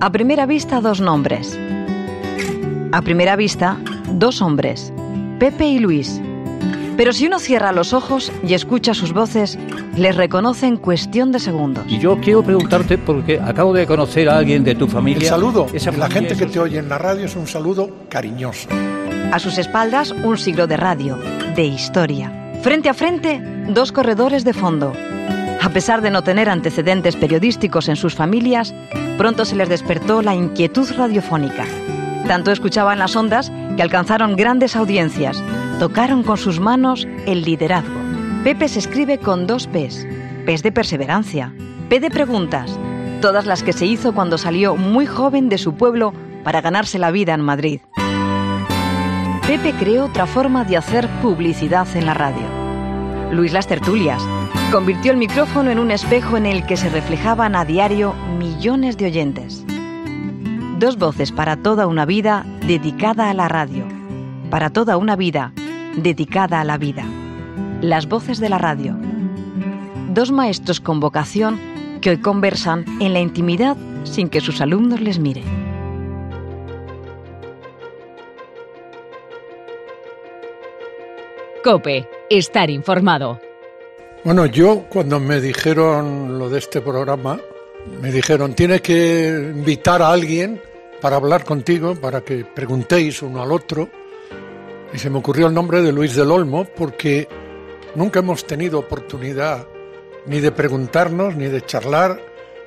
A primera vista, dos nombres. A primera vista, dos hombres, Pepe y Luis. Pero si uno cierra los ojos y escucha sus voces, les reconoce en cuestión de segundos. Y yo quiero preguntarte, porque acabo de conocer a alguien de tu familia. El saludo Esa la gente que te oye en la radio es un saludo cariñoso. A sus espaldas, un siglo de radio, de historia. Frente a frente, dos corredores de fondo. A pesar de no tener antecedentes periodísticos en sus familias, pronto se les despertó la inquietud radiofónica. Tanto escuchaban las ondas que alcanzaron grandes audiencias. Tocaron con sus manos el liderazgo. Pepe se escribe con dos P's. P's de perseverancia. P de preguntas. Todas las que se hizo cuando salió muy joven de su pueblo para ganarse la vida en Madrid. Pepe creó otra forma de hacer publicidad en la radio. Luis las tertulias. Convirtió el micrófono en un espejo en el que se reflejaban a diario millones de oyentes. Dos voces para toda una vida dedicada a la radio. Para toda una vida dedicada a la vida. Las voces de la radio. Dos maestros con vocación que hoy conversan en la intimidad sin que sus alumnos les miren. Estar informado. Bueno, yo cuando me dijeron lo de este programa, me dijeron, tienes que invitar a alguien para hablar contigo, para que preguntéis uno al otro. Y se me ocurrió el nombre de Luis del Olmo, porque nunca hemos tenido oportunidad ni de preguntarnos, ni de charlar.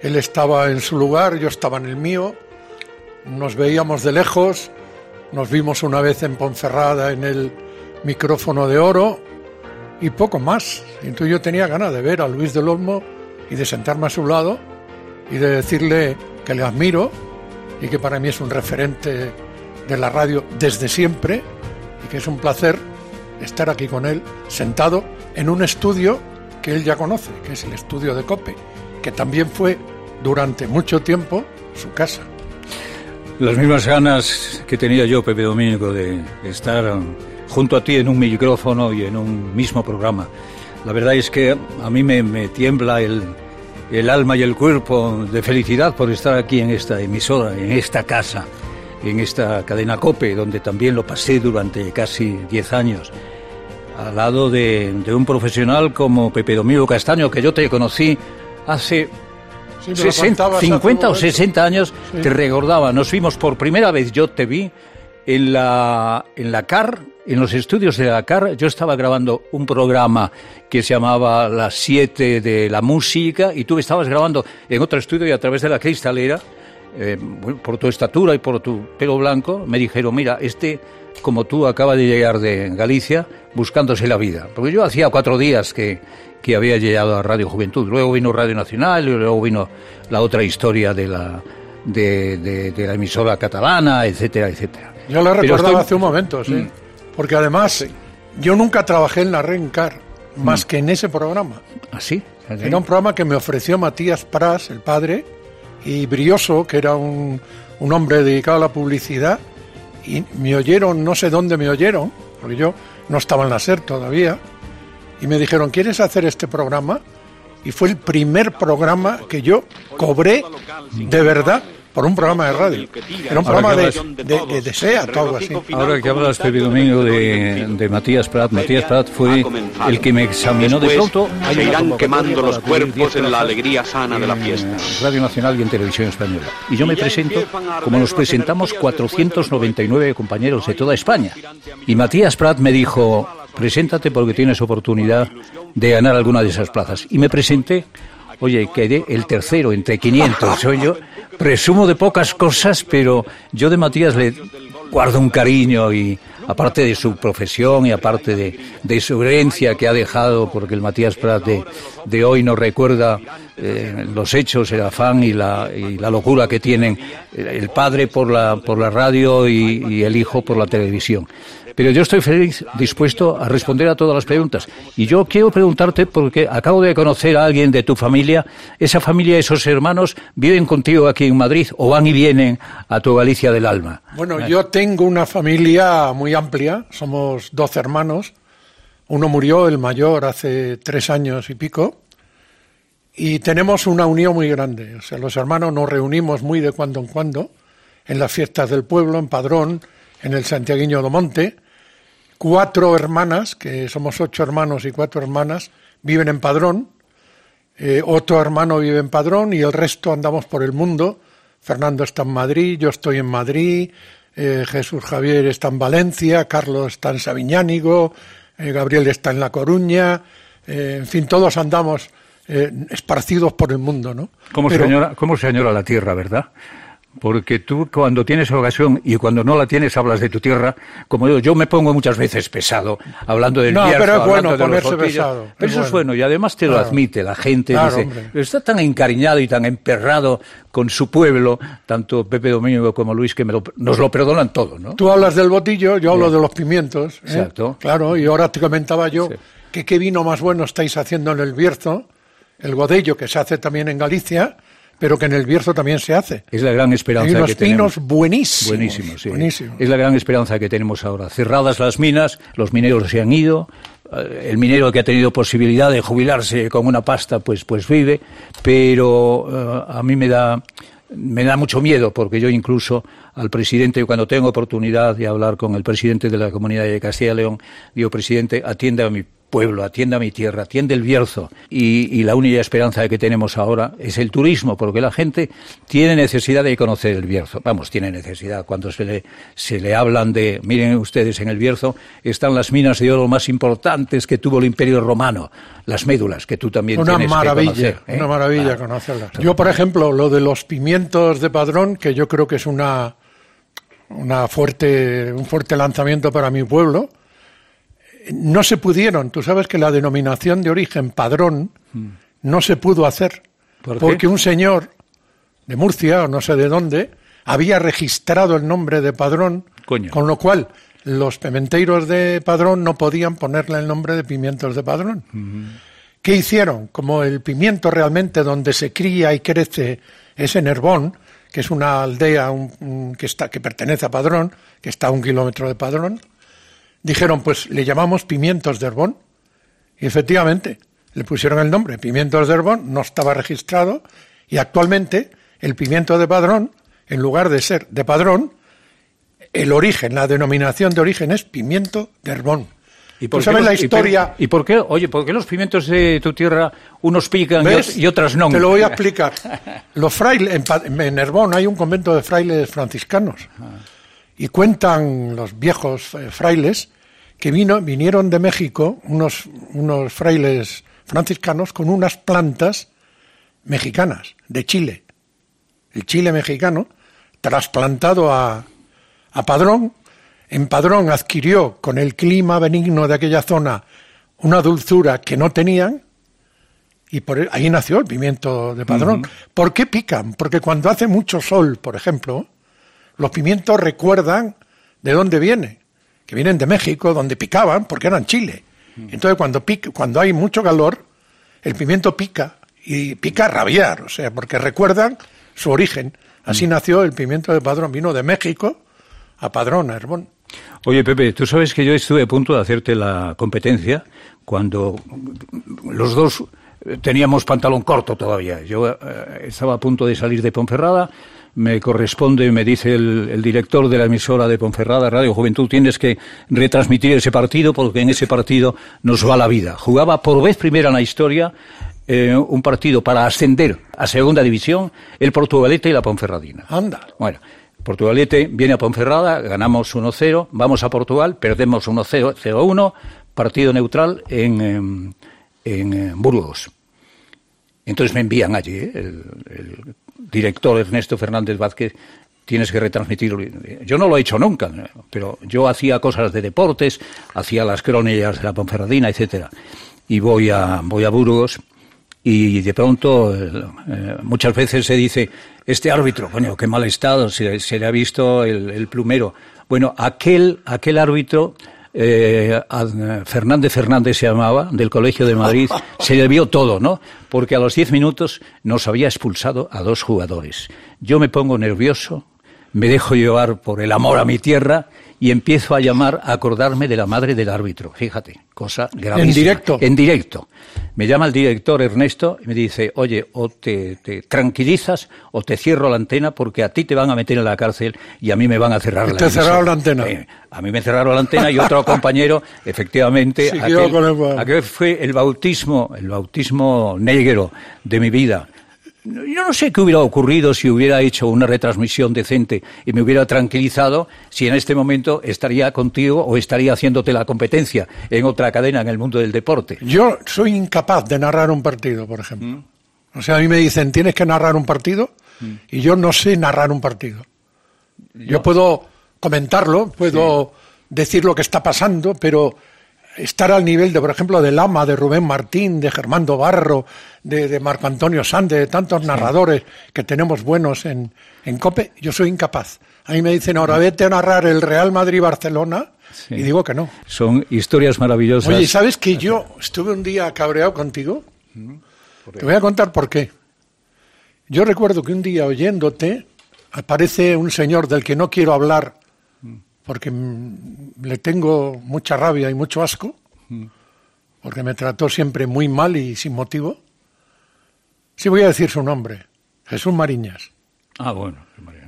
Él estaba en su lugar, yo estaba en el mío. Nos veíamos de lejos, nos vimos una vez en Ponferrada en el micrófono de oro y poco más. Entonces yo tenía ganas de ver a Luis del Olmo y de sentarme a su lado y de decirle que le admiro y que para mí es un referente de la radio desde siempre y que es un placer estar aquí con él sentado en un estudio que él ya conoce, que es el estudio de Cope, que también fue durante mucho tiempo su casa. Las mismas ganas que tenía yo, Pepe Domínico, de estar junto a ti en un micrófono y en un mismo programa. La verdad es que a mí me, me tiembla el, el alma y el cuerpo de felicidad por estar aquí en esta emisora, en esta casa, en esta cadena COPE, donde también lo pasé durante casi 10 años, al lado de, de un profesional como Pepe Domingo Castaño, que yo te conocí hace Sí, me lo 60, contabas hace 50 o un momento. 60 años, Sí. te recordaba, nos vimos por primera vez, yo te vi en la, en la CAR, en los estudios de la CAR, yo estaba grabando un programa que se llamaba Las 7 de la música y tú estabas grabando en otro estudio y a través de la cristalera, eh, por tu estatura y por tu pelo blanco, me dijeron, mira, este, como tú, acaba de llegar de Galicia buscándose la vida. Porque yo hacía cuatro días que, que había llegado a Radio Juventud. Luego vino Radio Nacional y luego vino la otra historia de la, de, de- de la emisora catalana, etcétera, etcétera. Yo lo recordaba estoy- hace un momento, sí. Mm. Porque además yo nunca trabajé en la Rencar más que en ese programa. ¿Así? ¿Así? Era un programa que me ofreció Matías Pras, el padre, y Brioso, que era un, un hombre dedicado a la publicidad, y me oyeron, no sé dónde me oyeron, porque yo no estaba en la SER todavía, y me dijeron, ¿quieres hacer este programa? Y fue el primer programa que yo cobré de verdad por un programa de radio. Era un programa de, de, de, de SEAT algo así. Ahora que hablas, Pepe Domingo, de, de Matías Prat, Matías Prat fue el que me examinó de pronto. se irán quemando los cuerpos 10 en la alegría sana de la en fiesta. Radio Nacional y en Televisión Española. Y yo me presento como nos presentamos 499 compañeros de toda España. Y Matías Prat me dijo, preséntate porque tienes oportunidad de ganar alguna de esas plazas. Y me presenté, oye, quedé el tercero entre 500. Soy yo, presumo de pocas cosas, pero yo de Matías le guardo un cariño y aparte de su profesión y aparte de, de su herencia que ha dejado, porque el Matías Prat de, de hoy nos recuerda eh, los hechos, el afán y la, y la locura que tienen el padre por la, por la radio y, el hijo por la televisión. Pero yo estoy feliz, dispuesto a responder a todas las preguntas. Y yo quiero preguntarte, porque acabo de conocer a alguien de tu familia, esa familia, esos hermanos, ¿viven contigo aquí en Madrid o van y vienen a tu Galicia del alma? Bueno, yo tengo una familia muy amplia, somos 12 hermanos. Uno murió, el mayor, hace tres años y pico. Y tenemos una unión muy grande. O sea, los hermanos nos reunimos muy de cuando en cuando en las fiestas del pueblo, en Padrón, en el Santiaguiño do Monte. Cuatro hermanas, que somos ocho hermanos y cuatro hermanas, viven en Padrón. Eh, otro hermano vive en Padrón y el resto andamos por el mundo. Fernando está en Madrid, yo estoy en Madrid, eh, Jesús Javier está en Valencia, Carlos está en Sabiñánigo, eh, Gabriel está en La Coruña, en fin, todos andamos esparcidos por el mundo, ¿no? ¿Cómo, ¿Cómo se añora la tierra, verdad? porque tú cuando tienes ocasión y cuando no la tienes hablas de tu tierra, como yo, yo me pongo muchas veces pesado hablando del no, pero es bueno ponerse pesado. Pero eso es bueno y además te lo admite la gente, dice, está tan encariñado y tan emperrado con su pueblo, tanto Pepe Domingo como Luis, que nos lo perdonan todo, ¿no? Tú hablas del botillo, yo hablo de los pimientos. ¿eh? Exacto. Claro, y ahora te comentaba yo que qué vino más bueno estáis haciendo en el Bierzo, el godello que se hace también en Galicia, pero que en el Bierzo también se hace. Es la gran esperanza Hay unos que pinos tenemos. buenísimos. Buenísimos, sí. Es la gran esperanza que tenemos ahora. Cerradas las minas, los mineros se han ido, eh, el minero que ha tenido posibilidad de jubilarse con una pasta, pues, pues vive, pero eh, a mí me da, me da mucho miedo porque yo incluso al presidente, cuando tengo oportunidad de hablar con el presidente de la Comunidad de Castilla y León, digo, presidente, atienda a mi pueblo, atiende a mi tierra, atiende el Bierzo. Y, la única esperanza que tenemos ahora es el turismo, porque la gente tiene necesidad de conocer el Bierzo. Vamos, tiene necesidad. Cuando se le, se le hablan de, miren ustedes, en el Bierzo están las minas de oro más importantes que tuvo el Imperio Romano, las médulas, que tú también una tienes maravilla, que conocer. ¿eh? Una maravilla conocerlas. Yo, por ejemplo, lo de los pimientos de Padrón, que yo creo que es una, una fuerte, un fuerte lanzamiento para mi pueblo, no se pudieron. Tú sabes que la denominación de origen padrón no se pudo hacer porque un señor de Murcia o no sé de dónde había registrado el nombre de padrón, con lo cual los pimenteiros de padrón no podían ponerle el nombre de pimientos de padrón. ¿Qué hicieron? Como el pimiento realmente donde se cría y crece es en Herbón, que es una aldea que, está, que pertenece a Padrón, que está a un kilómetro de Padrón, dijeron, pues le llamamos pimientos de Herbón. Y efectivamente, le pusieron el nombre, pimientos de Herbón, no estaba registrado, y actualmente el pimiento de padrón, en lugar de ser de padrón, el origen, la denominación de origen es pimiento de Herbón. ¿Y por sabes la historia? ¿Y por, qué, oye, por qué los pimientos de tu tierra unos pican y otras no? Te lo voy a explicar. Los frailes, en, en Herbón hay un convento de frailes franciscanos. Ah. Y cuentan los viejos eh, frailes que vino, vinieron de México unos, unos frailes franciscanos con unas plantas mexicanas, de Chile. El chile mexicano, trasplantado a, a Padrón, en Padrón adquirió con el clima benigno de aquella zona una dulzura que no tenían y por ahí nació el pimiento de Padrón. ¿Por qué pican? Porque cuando hace mucho sol, por ejemplo, los pimientos recuerdan de dónde viene, que vienen de México, donde picaban, porque eran Chile. Entonces, cuando, cuando hay mucho calor, el pimiento pica, y pica a rabiar, o sea, porque recuerdan su origen. Así mm. nació el pimiento de Padrón, vino de México a Padrón, a Herbón. Oye, Pepe, tú sabes que yo estuve a punto de hacerte la competencia cuando los dos teníamos pantalón corto todavía. Yo eh, estaba a punto de salir de Ponferrada me corresponde, me dice el, director de la emisora de Ponferrada, Radio Juventud, tienes que retransmitir ese partido porque en ese partido nos va la vida. Jugaba por vez primera en la historia eh, un partido para ascender a segunda división, el Portugalete y la Ponferradina. Anda. Bueno. Portugalete viene a Ponferrada, ganamos 1-0, vamos a Portugal, perdemos 1-0-1, partido neutral en, em, en, en Burgos. Entonces me envían allí, ¿eh? el, director Ernesto Fernández Vázquez, tienes que retransmitirlo. Yo no lo he hecho nunca, pero yo hacía cosas de deportes, hacía las crónicas de la Ponferradina, etcétera. Y voy a, voy a Burgos y de pronto eh, muchas veces se dice, este árbitro, coño, qué mal estado, se, le ha visto el, el, plumero. Bueno, aquel, aquel árbitro eh, Fernández Fernández se llamaba, del Colegio de Madrid, se le vio todo, ¿no? Porque a los diez minutos nos había expulsado a dos jugadores. Yo me pongo nervioso, me dejo llevar por el amor a mi tierra y empiezo a llamar, a acordarme de la madre del árbitro. Fíjate, cosa gravísima. ¿En directo? En directo. Me llama el director Ernesto y me dice, oye, o te, tranquilizas o te cierro la antena porque a ti te van a meter en la cárcel y a mí me van a cerrar la antena. ¿Te cerraron la antena? Eh, a mí me cerraron la antena y otro compañero, efectivamente, aquel, aquel fue el bautismo, el bautismo negro de mi vida. Yo no sé qué hubiera ocurrido si hubiera hecho una retransmisión decente y me hubiera tranquilizado, si en este momento estaría contigo o estaría haciéndote la competencia en otra cadena en el mundo del deporte. Yo soy incapaz de narrar un partido, por ejemplo. Mm. O sea, a mí me dicen, tienes que narrar un partido mm. y yo no sé narrar un partido. Yo, puedo comentarlo, puedo decir lo que está pasando, pero estar al nivel de, por ejemplo, de Lama, de Rubén Martín, de Germando Barro, de, Marco Antonio Sande, de tantos narradores que tenemos buenos en, en, COPE, yo soy incapaz. A mí me dicen, ahora vete a narrar el Real Madrid-Barcelona, y digo que no. Son historias maravillosas. Oye, ¿sabes que yo estuve un día cabreado contigo? Te voy a contar por qué. Yo recuerdo que un día oyéndote aparece un señor del que no quiero hablar porque le tengo mucha rabia y mucho asco, porque me trató siempre muy mal y sin motivo. Sí voy a decir su nombre, Jesús Mariñas. Ah, bueno.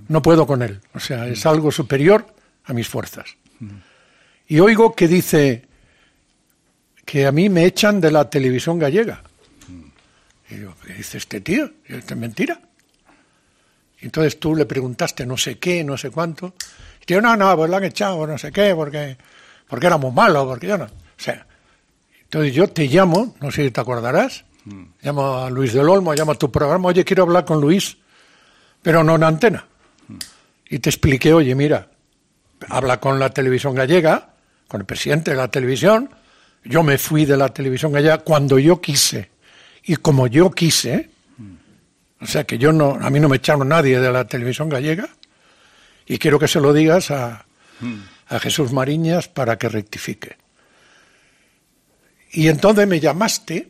No puedo con él, o sea, es algo superior a mis fuerzas. Y oigo que dice que a mí me echan de la televisión gallega. Y yo, ¿qué dice este tío? ¿Es mentira? Y entonces tú le preguntaste no sé qué, no sé cuánto. Y no, no, pues lo han echado, no sé qué, porque, porque éramos malos, porque yo no. O sea, entonces yo te llamo, no sé si te acordarás, mm. llamo a Luis del Olmo, llamo a tu programa, oye, quiero hablar con Luis, pero no en antena. Mm. Y te expliqué, oye, mira, habla con la televisión gallega, con el presidente de la televisión, yo me fui de la televisión gallega cuando yo quise, y como yo quise, mm. o sea que yo no, a mí no me echaron nadie de la televisión gallega, y quiero que se lo digas a, a Jesús Mariñas para que rectifique. Y entonces me llamaste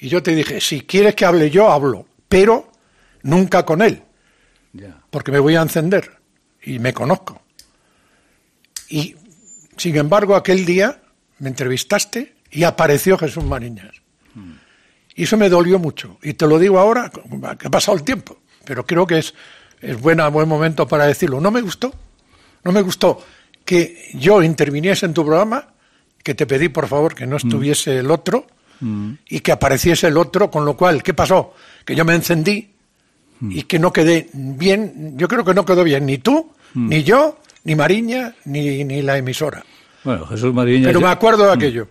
y yo te dije, si quieres que hable yo, hablo, pero nunca con él, porque me voy a encender y me conozco. Y sin embargo, aquel día me entrevistaste y apareció Jesús Mariñas. Y eso me dolió mucho. Y te lo digo ahora, que ha pasado el tiempo, pero creo que es es buena, buen momento para decirlo. No me gustó, no me gustó que yo interviniese en tu programa, que te pedí por favor que no mm. estuviese el otro mm. y que apareciese el otro, con lo cual, ¿qué pasó? Que yo me encendí mm. y que no quedé bien, yo creo que no quedó bien ni tú, ni yo, ni Mariña, ni, ni la emisora. Bueno, Jesús Mariña. Pero me acuerdo de aquello.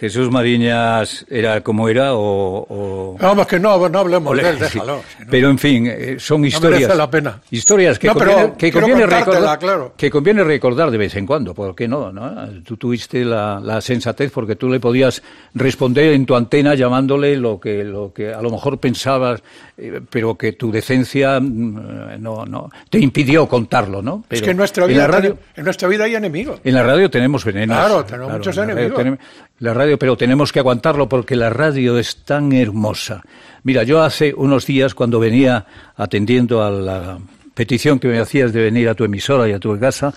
Jesús Mariñas era como era o... Vamos, que no, no hablemos de él, déjalo. Pero, en fin, eh, son historias... No la pena. Historias que, conviene, que, conviene recordar, que conviene recordar de vez en cuando, ¿por qué no? no? Tú tuviste la, la, sensatez porque tú le podías responder en tu antena llamándole lo que, lo que a lo mejor pensabas, eh, pero que tu decencia mm, no, no te impidió contarlo, ¿no? es que en nuestra, vida, en, radio, en nuestra vida hay enemigos. En la radio tenemos venenos. Claro, tenemos muchos enemigos la radio, pero tenemos que aguantarlo porque la radio es tan hermosa. Mira, yo hace unos días cuando venía atendiendo a la petición que me hacías de venir a tu emisora y a tu casa,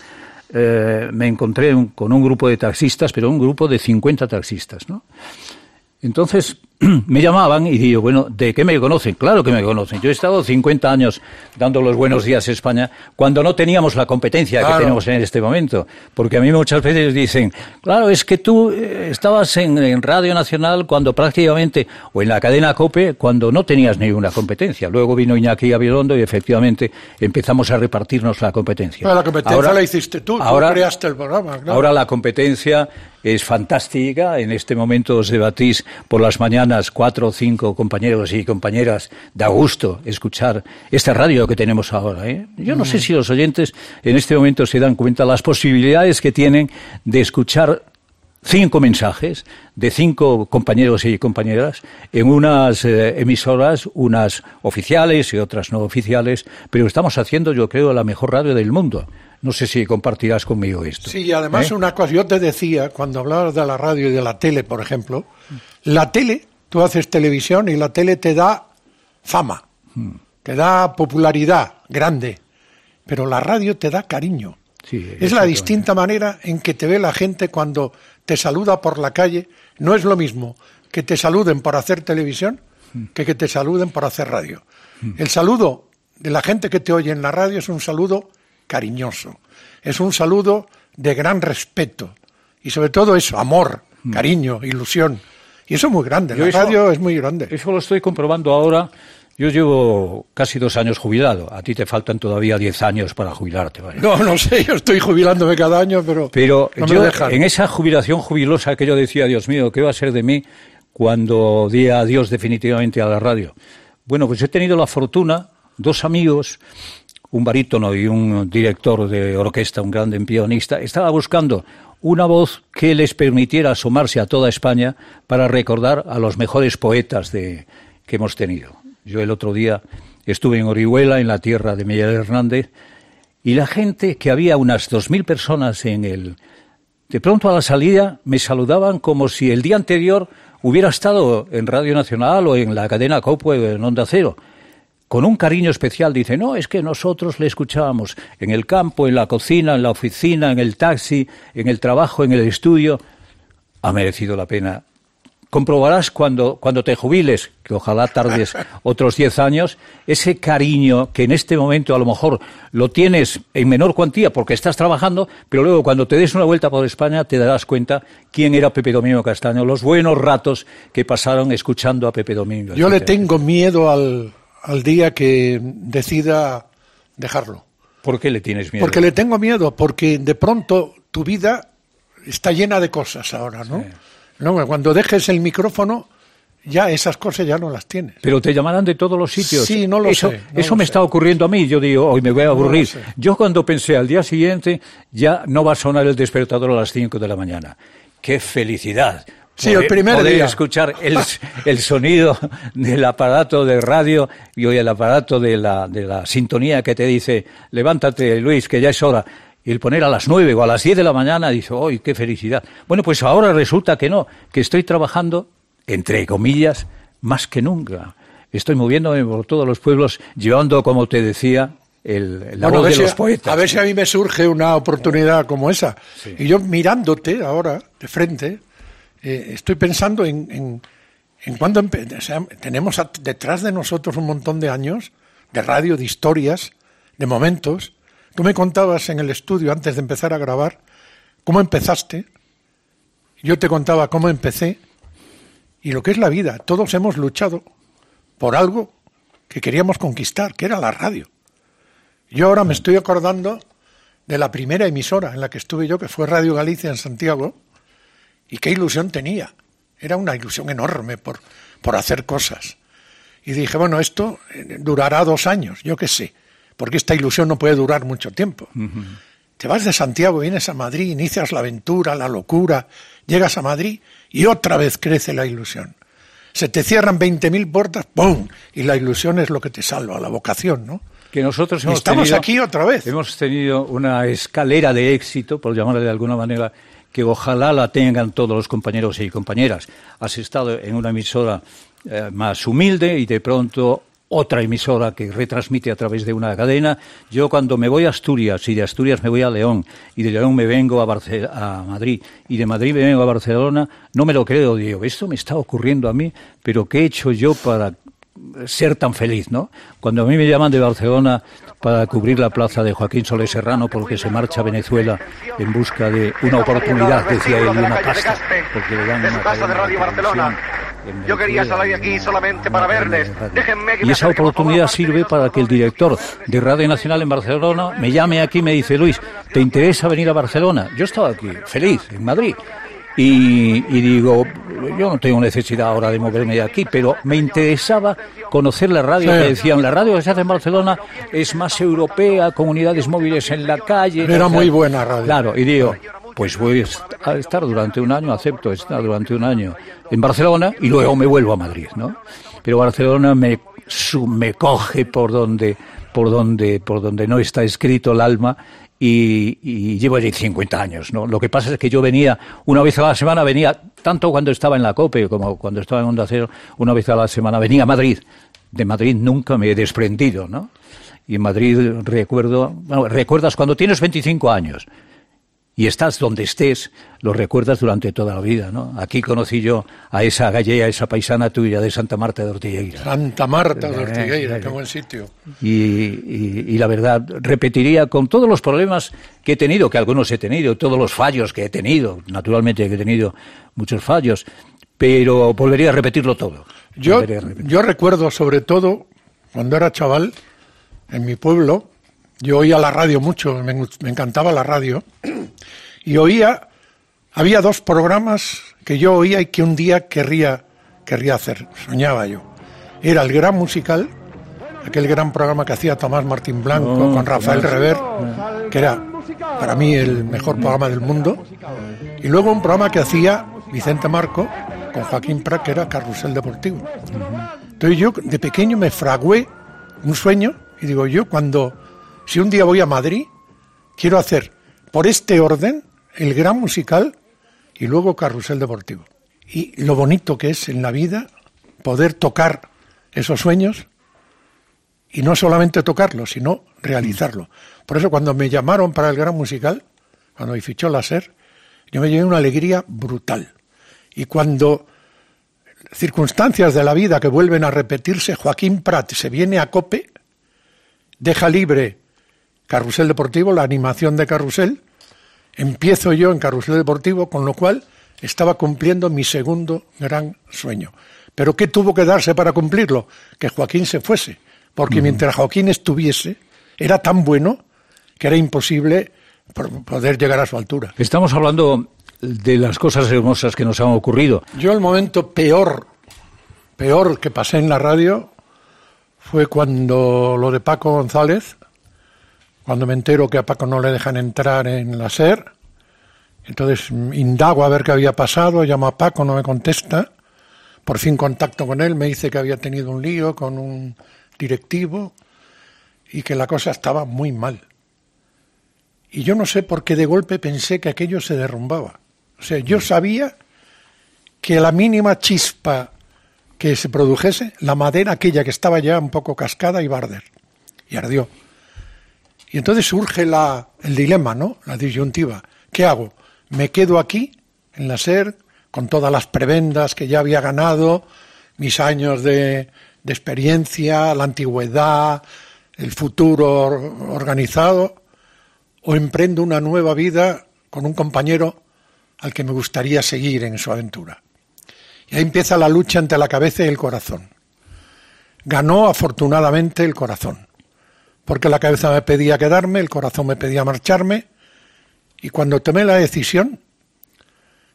eh, me encontré con un grupo de taxistas, pero un grupo de 50 taxistas, ¿no? Entonces me llamaban y digo, bueno, ¿de qué me conocen? Claro que me conocen. Yo he estado 50 años dando los buenos días a España cuando no teníamos la competencia que tenemos en este momento. Porque a mí muchas veces dicen, claro, es que tú eh, estabas en, Radio Nacional cuando prácticamente, o en la cadena COPE, cuando no tenías ninguna competencia. Luego vino Iñaki Abilondo y efectivamente empezamos a repartirnos la competencia. la competencia ahora, la hiciste tú, ahora, creaste el programa. Ahora la competencia es fantástica. En este momento os debatís por las mañanas cuatro o cinco compañeros y compañeras. Da gusto escuchar esta radio que tenemos ahora. ¿eh? Yo no sé mm. si los oyentes en este momento se dan cuenta las posibilidades que tienen de escuchar cinco mensajes de cinco compañeros y compañeras en unas eh, emisoras, unas oficiales y otras no oficiales, pero estamos haciendo, yo creo, la mejor radio del mundo. No sé si compartirás conmigo esto. Sí, y además ¿Eh? una cosa, yo te decía, cuando hablabas de la radio y de la tele, por ejemplo, la tele, tú haces televisión y la tele te da fama, te da popularidad grande, pero la radio te da cariño. es la distinta manera en que te ve la gente cuando te saluda por la calle. No es lo mismo que te saluden por hacer televisión que que te saluden por hacer radio. El saludo de la gente que te oye en la radio es un saludo cariñoso, es un saludo de gran respeto y sobre todo eso, amor, mm. cariño, ilusión. Y eso es muy grande, la radio es muy grande. Eso lo estoy comprobando ahora. Yo llevo casi dos años jubilado. A ti te faltan todavía diez años para jubilarte. No, no sé, yo estoy jubilándome cada año, pero. Pero yo, en esa jubilación jubilosa que yo decía, Dios mío, ¿qué va a ser de mí cuando di adiós definitivamente a la radio? Bueno, pues he tenido la fortuna, dos amigos, un barítono y un director de orquesta, un gran pianista, estaba buscando una voz que les permitiera asomarse a toda España para recordar a los mejores poetas de, que hemos tenido. Yo el otro día estuve en Orihuela, en la tierra de Miguel Hernández, y la gente, que había unas dos mil personas en el... De pronto a la salida me saludaban como si el día anterior hubiera estado en Radio Nacional o en la cadena Copue o en Onda Cero con un cariño especial dice, no, es que nosotros le escuchábamos en el campo, en la cocina, en la oficina, en el taxi, en el trabajo, en el estudio. Ha merecido la pena. Comprobarás cuando, cuando te jubiles, que ojalá tardes otros diez años, ese cariño que en este momento a lo mejor lo tienes en menor cuantía porque estás trabajando, pero luego cuando te des una vuelta por España te darás cuenta quién era Pepe Domingo Castaño, los buenos ratos que pasaron escuchando a Pepe Domingo. Yo le tengo miedo al, al día que decida dejarlo. ¿Por qué le tienes miedo? Porque le tengo miedo, porque de pronto tu vida está llena de cosas ahora, ¿no? Cuando dejes el micrófono, ya esas cosas ya no las tienes. Pero te llamarán de todos los sitios. Sí, no lo eso, sé. eso me está ocurriendo a mí. Yo digo, hoy me voy a aburrir. Yo cuando pensé al día siguiente, ya no va a sonar el despertador a las 5 de la mañana. ¡Qué felicidad! Sí, el primer día. escuchar el, el, sonido del aparato de radio y hoy el aparato de la, de la sintonía que te dice, levántate Luis, que ya es hora. Y el poner a las nueve o a las diez de la mañana, dice, ¡ay, qué felicidad! Bueno, pues ahora resulta que no, que estoy trabajando, entre comillas, más que nunca. Estoy moviéndome por todos los pueblos, llevando, como te decía, el, la voz de los poetas. A ver si a mí me surge una oportunidad como esa. Y yo mirándote ahora, de frente, eh, estoy pensando en, en, en cuando tenemos detrás de nosotros un montón de años de radio, de historias, de momentos. Tú me contabas en el estudio antes de empezar a grabar cómo empezaste. Yo te contaba cómo empecé y lo que es la vida. Todos hemos luchado por algo que queríamos conquistar, que era la radio. Yo ahora me estoy acordando de la primera emisora en la que estuve yo, que fue Radio Galicia en Santiago, y qué ilusión tenía. Era una ilusión enorme por, por hacer cosas. Y dije, bueno, esto eh, durará dos años, yo qué sé, porque esta ilusión no puede durar mucho tiempo. Te vas de Santiago, vienes a Madrid, inicias la aventura, la locura, llegas a Madrid y otra vez crece la ilusión. Se te cierran 20.000 puertas, ¡pum! Y la ilusión es lo que te salva, la vocación, ¿no? Que nosotros hemos Estamos aquí otra vez. Hemos tenido una escalera de éxito, por llamarle de alguna manera, que ojalá la tengan todos los compañeros y compañeras. Has estado en una emisora eh, más humilde y de pronto otra emisora que retransmite a través de una cadena. Yo cuando me voy a Asturias y de Asturias me voy a León y de León me vengo a, a Madrid y de Madrid me vengo a Barcelona, no me lo creo, digo, esto me está ocurriendo a mí, pero ¿qué he hecho yo para ser tan feliz, ¿no? Cuando a mí me llaman de Barcelona para cubrir la plaza de Joaquín Soler Serrano porque se marcha a Venezuela en busca de una oportunidad, decía él, una pasta, porque le dan una de Radio Barcelona. Yo quería salir aquí solamente para verles. y esa oportunidad sirve para que el director de Radio Nacional en Barcelona me llame aquí y me dice, Luis, ¿te interesa venir a Barcelona? Yo estaba aquí, feliz, en Madrid. Y, digo, yo no tengo necesidad ahora de moverme de aquí, pero me interesaba conocer la radio. Me decían, la radio que se hace en Barcelona es más europea, comunidades móviles en la calle. Era muy buena radio. Claro, y digo, pues voy a estar durante un año, acepto estar durante un año en Barcelona y luego me vuelvo a Madrid, ¿no? Pero Barcelona me, me coge por donde, por donde, por donde no está escrito el alma y, llevo allí 50 años. ¿no? Lo que pasa es que yo venía una vez a la semana, venía tanto cuando estaba en la COPE como cuando estaba en Onda Cero, una vez a la semana venía a Madrid. De Madrid nunca me he desprendido, ¿no? y en Madrid recuerdo, bueno, recuerdas cuando tienes 25 años y estás donde estés, lo recuerdas durante toda la vida, ¿no? Aquí conocí yo a esa gallega, esa paisana tuya de Santa Marta de Ortigueira. Santa Marta de eh, Ortigueira, qué buen sitio. Y, y, la verdad, repetiría con todos los problemas que he tenido, que algunos he tenido, todos los fallos que he tenido, naturalmente que he tenido muchos fallos, pero volvería a repetirlo todo. Yo, yo recuerdo sobre todo, cuando era chaval, en mi pueblo, yo oía la radio mucho, me, encantaba la radio, y oía, había dos programas que yo oía y que un día querría, querría hacer, soñaba yo. Era el Gran Musical, aquel gran programa que hacía Tomás Martín Blanco oh, con Rafael Rever, que era para mí el mejor programa del mundo, y luego un programa que hacía Vicente Marco con Joaquín Prat, que era Carrusel Deportivo. Entonces yo de pequeño me fragué un sueño y digo yo cuando si un día voy a Madrid, quiero hacer por este orden el gran musical y luego carrusel deportivo. Y lo bonito que es en la vida poder tocar esos sueños y no solamente tocarlo, sino realizarlo. Por eso cuando me llamaron para el gran musical, cuando me fichó la SER, yo me llevé una alegría brutal. Y cuando circunstancias de la vida que vuelven a repetirse, Joaquín Prat se viene a Cope, deja libre Carrusel Deportivo, la animación de Carrusel. Empiezo yo en Carrusel Deportivo, con lo cual estaba cumpliendo mi segundo gran sueño. Pero ¿qué tuvo que darse para cumplirlo? Que Joaquín se fuese. Porque mientras Joaquín estuviese, era tan bueno que era imposible poder llegar a su altura. Estamos hablando de las cosas hermosas que nos han ocurrido. Yo el momento peor, peor que pasé en la radio fue cuando lo de Paco González, cuando me entero que a Paco no le dejan entrar en la SER, entonces indago a ver qué había pasado, llamo a Paco, no me contesta, por fin contacto con él, me dice que había tenido un lío con un directivo y que la cosa estaba muy mal. Y yo no sé por qué de golpe pensé que aquello se derrumbaba. O sea, yo sabía que la mínima chispa que se produjese, la madera aquella que estaba ya un poco cascada iba a arder. Y ardió. Y entonces surge la, el dilema, ¿no? La disyuntiva. ¿Qué hago? ¿Me quedo aquí, en la SER, con todas las prebendas que ya había ganado, mis años de, de experiencia, la antigüedad, el futuro organizado, o emprendo una nueva vida con un compañero al que me gustaría seguir en su aventura? Y ahí empieza la lucha entre la cabeza y el corazón. Ganó afortunadamente el corazón porque la cabeza me pedía quedarme, el corazón me pedía marcharme, y cuando tomé la decisión,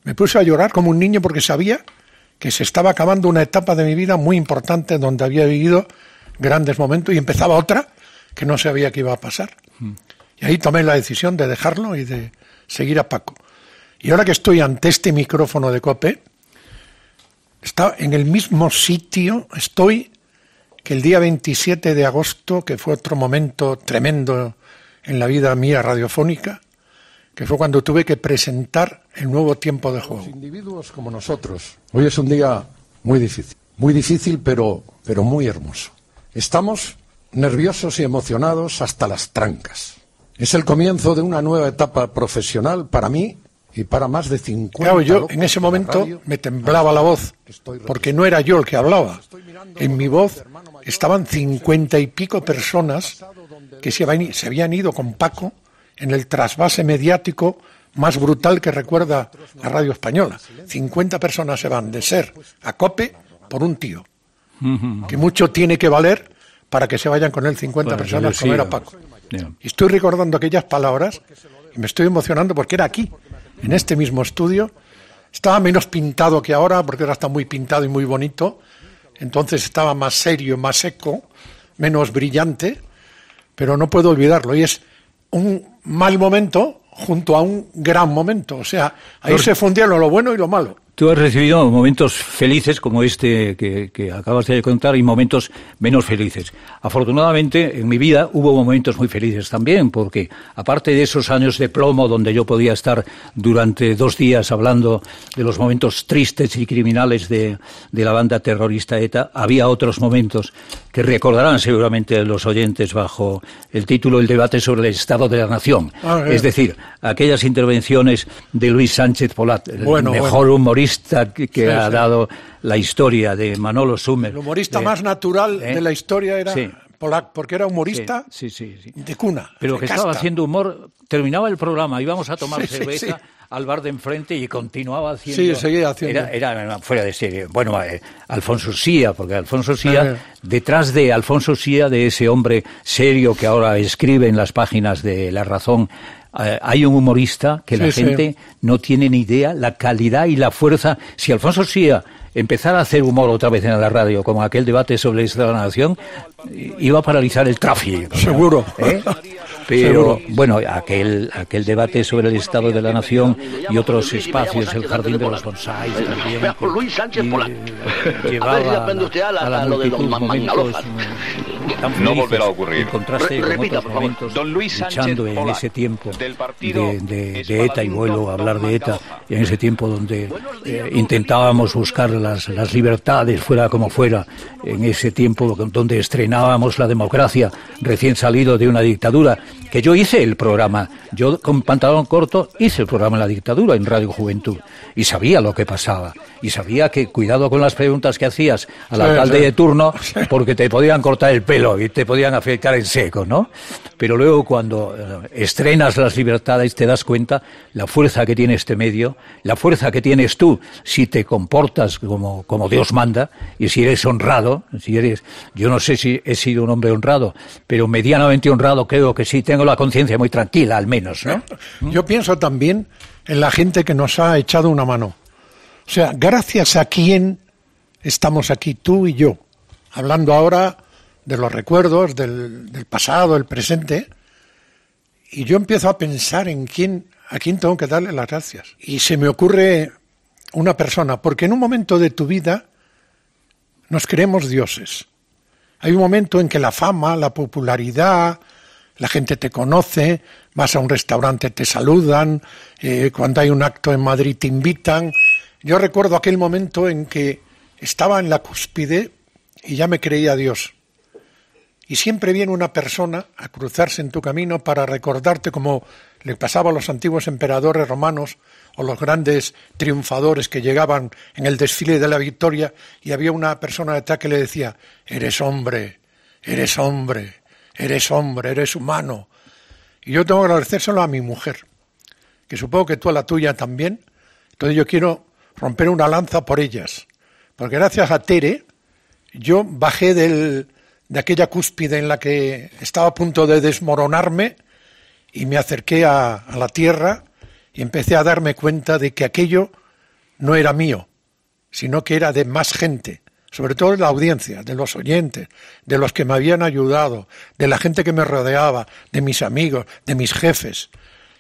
me puse a llorar como un niño porque sabía que se estaba acabando una etapa de mi vida muy importante donde había vivido grandes momentos y empezaba otra que no sabía qué iba a pasar. Mm. Y ahí tomé la decisión de dejarlo y de seguir a Paco. Y ahora que estoy ante este micrófono de COPE, está en el mismo sitio, estoy que el día 27 de agosto, que fue otro momento tremendo en la vida mía radiofónica, que fue cuando tuve que presentar el nuevo tiempo de juego. individuos como nosotros, hoy es un día muy difícil, muy difícil pero, pero muy hermoso. Estamos nerviosos y emocionados hasta las trancas. Es el comienzo de una nueva etapa profesional para mí y para más de 50. Claro, yo en ese momento me temblaba la voz, porque no era yo el que hablaba. En mi voz estaban cincuenta y pico personas que se habían, ido con Paco en el trasvase mediático más brutal que recuerda la radio española. 50 personas se van de ser a Cope por un tío, que mucho tiene que valer para que se vayan con él 50 personas como era Paco. Y estoy recordando aquellas palabras y me estoy emocionando porque era aquí, en este mismo estudio. Estaba menos pintado que ahora, porque ahora está muy pintado y muy bonito. Entonces estaba más serio, más seco, menos brillante, pero no puedo olvidarlo. Y es un mal momento junto a un gran momento. O sea, ahí se fundieron lo bueno y lo malo. Tú has recibido momentos felices como este que, acabas de contar y momentos menos felices. Afortunadamente, en mi vida hubo momentos muy felices también, porque aparte de esos años de plomo donde yo podía estar durante dos días hablando de los momentos tristes y criminales de, la banda terrorista ETA, había otros momentos que recordarán seguramente los oyentes bajo el título El debate sobre el Estado de la Nación. Ah, es decir, aquellas intervenciones de Luis Sánchez Polat, el mejor humorista que, ha dado la historia de Manolo Sumer. El humorista más natural ¿eh? de la historia era Polac, porque era humorista de cuna. Pero que estaba haciendo humor, terminaba el programa, íbamos a tomar cerveza al bar de enfrente y continuaba haciendo. Sí, seguía haciendo. Era, fuera de serie. Bueno, eh, Alfonso Sía, porque Alfonso Sía, detrás de Alfonso Sía, de ese hombre serio que ahora escribe en las páginas de La Razón, eh, hay un humorista que la gente no tiene ni idea la calidad y la fuerza. Si Alfonso Sía empezara a hacer humor otra vez en la radio, como aquel debate sobre la nación, iba a paralizar el tráfico. Seguro. ¿Eh? Pero bueno, aquel, aquel debate sobre el Estado de la Nación y otros espacios, el Jardín de los Bonsáis también. Luis Sánchez Llevaba a la multitud momentos no volverá a ocurrir. En contraste con otros momentos Don Luis luchando en ese tiempo de, ETA y vuelo a hablar de ETA, y en ese tiempo donde eh, intentábamos buscar las, las libertades fuera como fuera, en ese tiempo donde estrenábamos la democracia recién salido de una dictadura, que yo hice el programa, yo con pantalón corto hice el programa en la dictadura en Radio Juventud y sabía lo que pasaba y sabía que cuidado con las preguntas que hacías al alcalde de turno porque te podían cortar el pelo y te podían afectar en seco, ¿no? Pero luego cuando eh, estrenas las libertades te das cuenta la fuerza que tiene este medio, la fuerza que tienes tú si te comportas como, como Dios manda y si eres honrado, si eres, yo no sé si he sido un hombre honrado, pero medianamente honrado creo que sí, tengo la conciencia muy tranquila al menos, ¿no? Yo pienso también en la gente que nos ha echado una mano. O sea, gracias a quién estamos aquí, tú y yo, hablando ahora de los recuerdos, del, pasado, el presente, y yo empiezo a pensar en quién, a quién tengo que darle las gracias. Y se me ocurre una persona, porque en un momento de tu vida nos creemos dioses. Hay un momento en que la fama, la popularidad, la gente te conoce, vas a un restaurante, te saludan, eh, cuando hay un acto en Madrid te invitan. Yo recuerdo aquel momento en que estaba en la cúspide y ya me creía Dios. Y siempre viene una persona a cruzarse en tu camino para recordarte como le pasaba a los antiguos emperadores romanos o los grandes triunfadores que llegaban en el desfile de la victoria y había una persona detrás que le decía, eres hombre, eres hombre, eres hombre, eres humano. Y yo tengo que agradecérselo a mi mujer, que supongo que tú a la tuya también. Entonces yo quiero romper una lanza por ellas, porque gracias a Tere yo bajé del, de aquella cúspide en la que estaba a punto de desmoronarme y me acerqué a, la tierra y empecé a darme cuenta de que aquello no era mío, sino que era de más gente, sobre todo de la audiencia, de los oyentes, de los que me habían ayudado, de la gente que me rodeaba, de mis amigos, de mis jefes.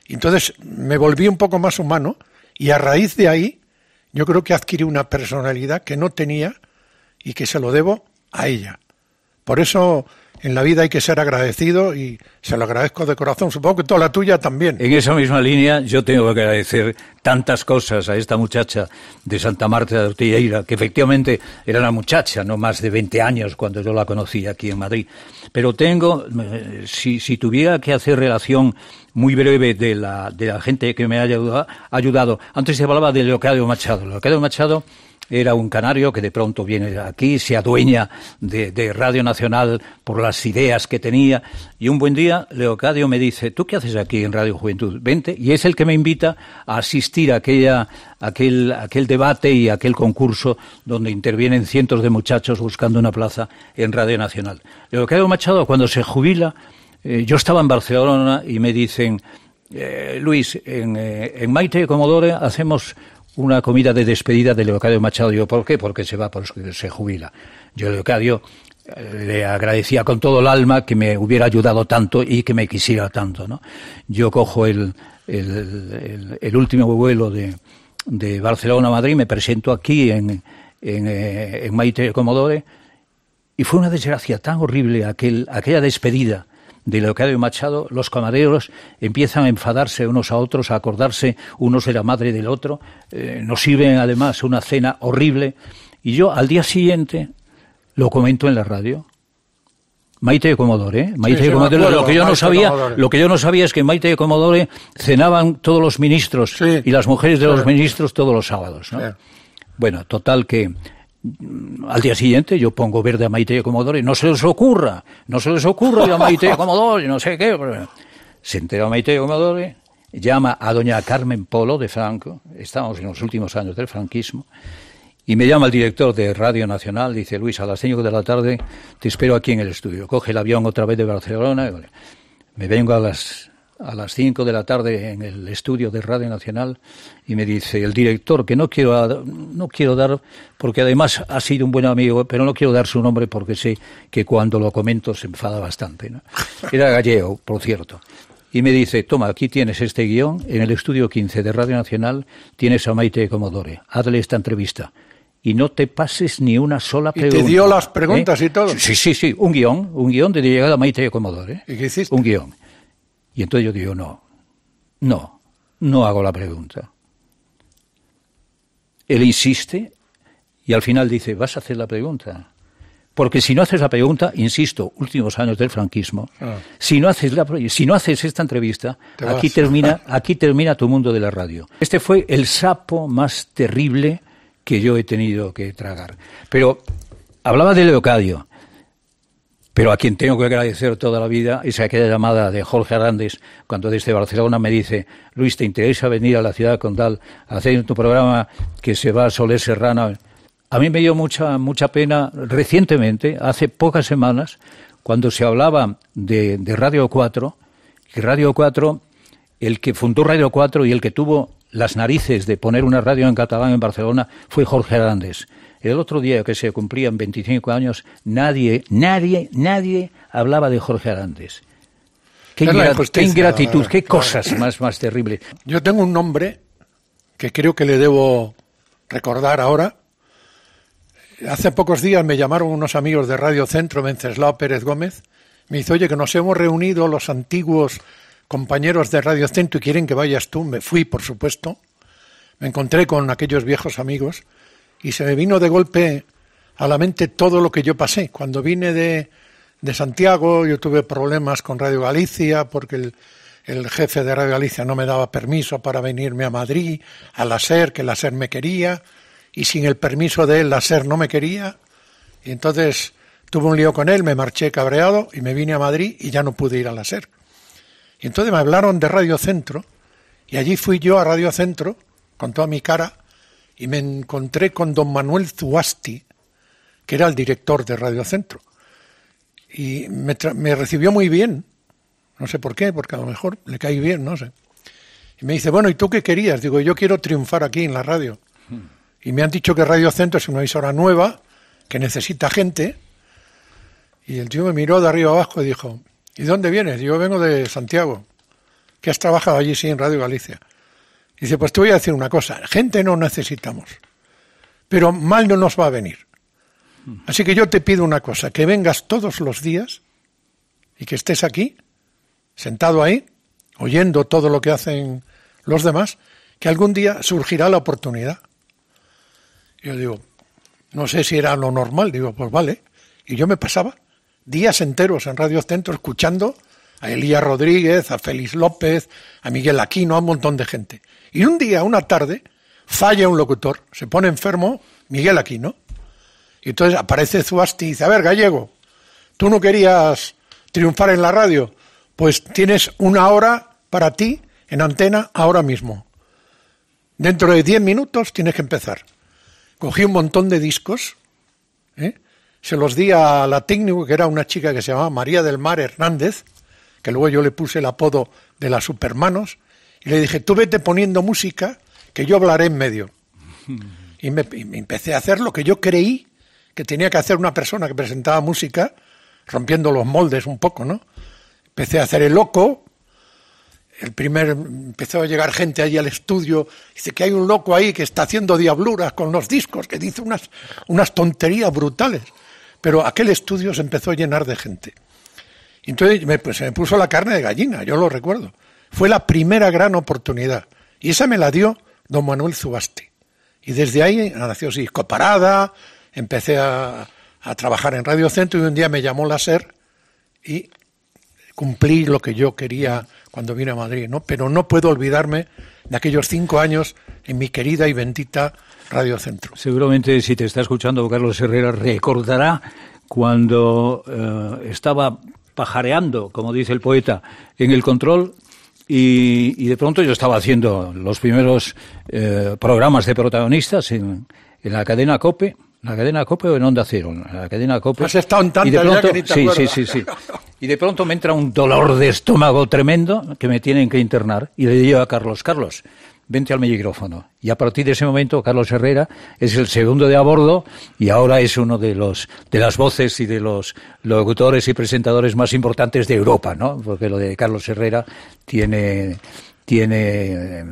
Entonces me volví un poco más humano y a raíz de ahí yo creo que adquirí una personalidad que no tenía y que se lo debo a ella. Por eso en la vida hay que ser agradecido y se lo agradezco de corazón. Supongo que toda la tuya también. En esa misma línea yo tengo que agradecer tantas cosas a esta muchacha de Santa Marta de Ortigueira, que efectivamente era una muchacha, no más de 20 años cuando yo la conocí aquí en Madrid. Pero tengo, eh, si, si tuviera que hacer relación muy breve de la, de la gente que me ha ayudado, ayudado. antes se hablaba de Leocadio Machado. Leocadio Machado era un canario que de pronto viene aquí, se adueña de, Radio Nacional por las ideas que tenía y un buen día Leocadio me dice, ¿tú qué haces aquí en Radio Juventud? Vente y es el que me invita a asistir a aquella, aquel, aquel debate y aquel concurso donde intervienen cientos de muchachos buscando una plaza en Radio Nacional. Leocadio Machado cuando se jubila, eh, yo estaba en Barcelona y me dicen, eh, Luis, en, eh, en Maite Comodore hacemos una comida de despedida de Leocadio Machado. Yo, ¿por qué? Porque se va, porque se jubila. Yo, Leocadio, eh, le agradecía con todo el alma que me hubiera ayudado tanto y que me quisiera tanto, ¿no? Yo cojo el, el, el, último vuelo de, de Barcelona a Madrid, me presento aquí en, en, eh, en Maite Comodore, y fue una desgracia tan horrible aquel, aquella despedida de Leocadio Machado, los camareros empiezan a enfadarse unos a otros, a acordarse unos de la madre del otro, eh, nos sirven además una cena horrible, y yo al día siguiente lo comento en la radio. Maite de Comodore, ¿eh? Maite Sí, de Comodore. acuerdo, lo que yo no sabía, Comodore. lo que yo no sabía es que en Maite de Comodore cenaban todos los ministros Sí. y las mujeres de los ministros todos los sábados, ¿no? Bueno, total que al día siguiente yo pongo verde a Maite de Comodoro y no se les ocurra, no se les ocurra a Maite de Comodoro y no sé qué. Se entera Maite de Comodoro, llama a doña Carmen Polo de Franco, estamos en los últimos años del franquismo, y me llama el director de Radio Nacional, dice Luis, a las 5 de la tarde te espero aquí en el estudio. Coge el avión otra vez de Barcelona, y, me vengo a las a las 5 de la tarde en el estudio de Radio Nacional y me dice el director que no quiero no quiero dar porque además ha sido un buen amigo, pero no quiero dar su nombre porque sé que cuando lo comento se enfada bastante. ¿no? Era gallego, por cierto. Y me dice, toma, aquí tienes este guion, en el estudio 15 de Radio Nacional tienes a Maite Comodore, hazle esta entrevista. Y no te pases ni una sola ¿Y te pregunta. dio las preguntas y todo? Sí, sí, sí, un guion, un guion de llegada a Maite Comodore. ¿Y qué hiciste? Un guion. Y entonces yo digo, no, no, no hago la pregunta. Él insiste y al final dice, vas a hacer la pregunta. Porque si no haces la pregunta, insisto, últimos años del franquismo, Ah. si, no haces la, si no haces esta entrevista, Te aquí vas. termina, aquí termina tu mundo de la radio. Este fue el sapo más terrible que yo he tenido que tragar. Pero hablaba de Leocadio. Pero a quien tengo que agradecer toda la vida es aquella llamada de Jorge Arandes cuando desde Barcelona me dice, Luis, ¿te interesa venir a la ciudad condal a hacer tu programa que se va a Soler Serrana? A mí me dio mucha, mucha pena recientemente, hace pocas semanas, cuando se hablaba de, de Radio 4, que Radio 4, el que fundó Radio 4 y el que tuvo las narices de poner una radio en catalán en Barcelona fue Jorge Arandes. El otro día que se cumplían 25 años, nadie, nadie, nadie hablaba de Jorge Arandes. Qué, ingratitud, qué cosas más, más terribles. Yo tengo un nombre que creo que le debo recordar ahora. Hace pocos días me llamaron unos amigos de Radio Centro, Venceslao Pérez Gómez. Me dice, oye, que nos hemos reunido los antiguos compañeros de Radio Centro y quieren que vayas tú. Me fui, por supuesto. Me encontré con aquellos viejos amigos y se me vino de golpe a la mente todo lo que yo pasé. Cuando vine de, de Santiago, yo tuve problemas con Radio Galicia porque el, el jefe de Radio Galicia no me daba permiso para venirme a Madrid, a la SER, que la SER me quería, y sin el permiso de él la SER no me quería. Y entonces tuve un lío con él, me marché cabreado y me vine a Madrid y ya no pude ir a la SER. Y entonces me hablaron de Radio Centro y allí fui yo a Radio Centro con toda mi cara y me encontré con don Manuel Zuasti, que era el director de Radio Centro. Y me, tra- me recibió muy bien, no sé por qué, porque a lo mejor le caí bien, no sé. Y me dice, bueno, ¿y tú qué querías? Digo, yo quiero triunfar aquí en la radio. Y me han dicho que Radio Centro es una emisora nueva, que necesita gente. Y el tío me miró de arriba abajo y dijo, ¿y dónde vienes? Yo vengo de Santiago. ¿Que has trabajado allí, sí, en Radio Galicia? Dice, pues te voy a decir una cosa, gente no necesitamos, pero mal no nos va a venir. Así que yo te pido una cosa, que vengas todos los días y que estés aquí, sentado ahí, oyendo todo lo que hacen los demás, que algún día surgirá la oportunidad. Yo digo, no sé si era lo normal, digo, pues vale. Y yo me pasaba días enteros en Radio Centro escuchando a Elías Rodríguez, a Félix López, a Miguel Aquino, a un montón de gente. Y un día, una tarde, falla un locutor, se pone enfermo Miguel Aquino. Y entonces aparece Zuasti y dice, a ver, gallego, tú no querías triunfar en la radio, pues tienes una hora para ti en antena ahora mismo. Dentro de 10 minutos tienes que empezar. Cogí un montón de discos, ¿eh? se los di a la técnico, que era una chica que se llamaba María del Mar Hernández, que luego yo le puse el apodo de las Supermanos, y le dije, tú vete poniendo música, que yo hablaré en medio. Y me, y empecé a hacer lo que yo creí que tenía que hacer una persona que presentaba música, rompiendo los moldes un poco, ¿no? Empecé a hacer el loco, el primer empezó a llegar gente allí al estudio, dice que hay un loco ahí que está haciendo diabluras con los discos, que dice unas, unas tonterías brutales. Pero aquel estudio se empezó a llenar de gente. Entonces me, pues, se me puso la carne de gallina, yo lo recuerdo. Fue la primera gran oportunidad. Y esa me la dio don Manuel Zubaste. Y desde ahí nació Disco Parada, empecé a, a trabajar en Radio Centro y un día me llamó la SER y cumplí lo que yo quería cuando vine a Madrid, ¿no? Pero no puedo olvidarme de aquellos cinco años en mi querida y bendita Radio Centro. Seguramente si te está escuchando Carlos Herrera recordará cuando eh, estaba pajareando, como dice el poeta, en el control y, de pronto yo estaba haciendo los primeros eh, programas de protagonistas en, en la cadena COPE la cadena COPE o en Onda Cero? La cadena COPE. Has estado en y de pronto, que ni te sí, sí, sí, sí. Y de pronto me entra un dolor de estómago tremendo que me tienen que internar y le digo a Carlos, Carlos, vente al micrófono. Y a partir de ese momento, Carlos Herrera es el segundo de a bordo y ahora es uno de los de las voces y de los locutores y presentadores más importantes de Europa, ¿no? Porque lo de Carlos Herrera tiene tiene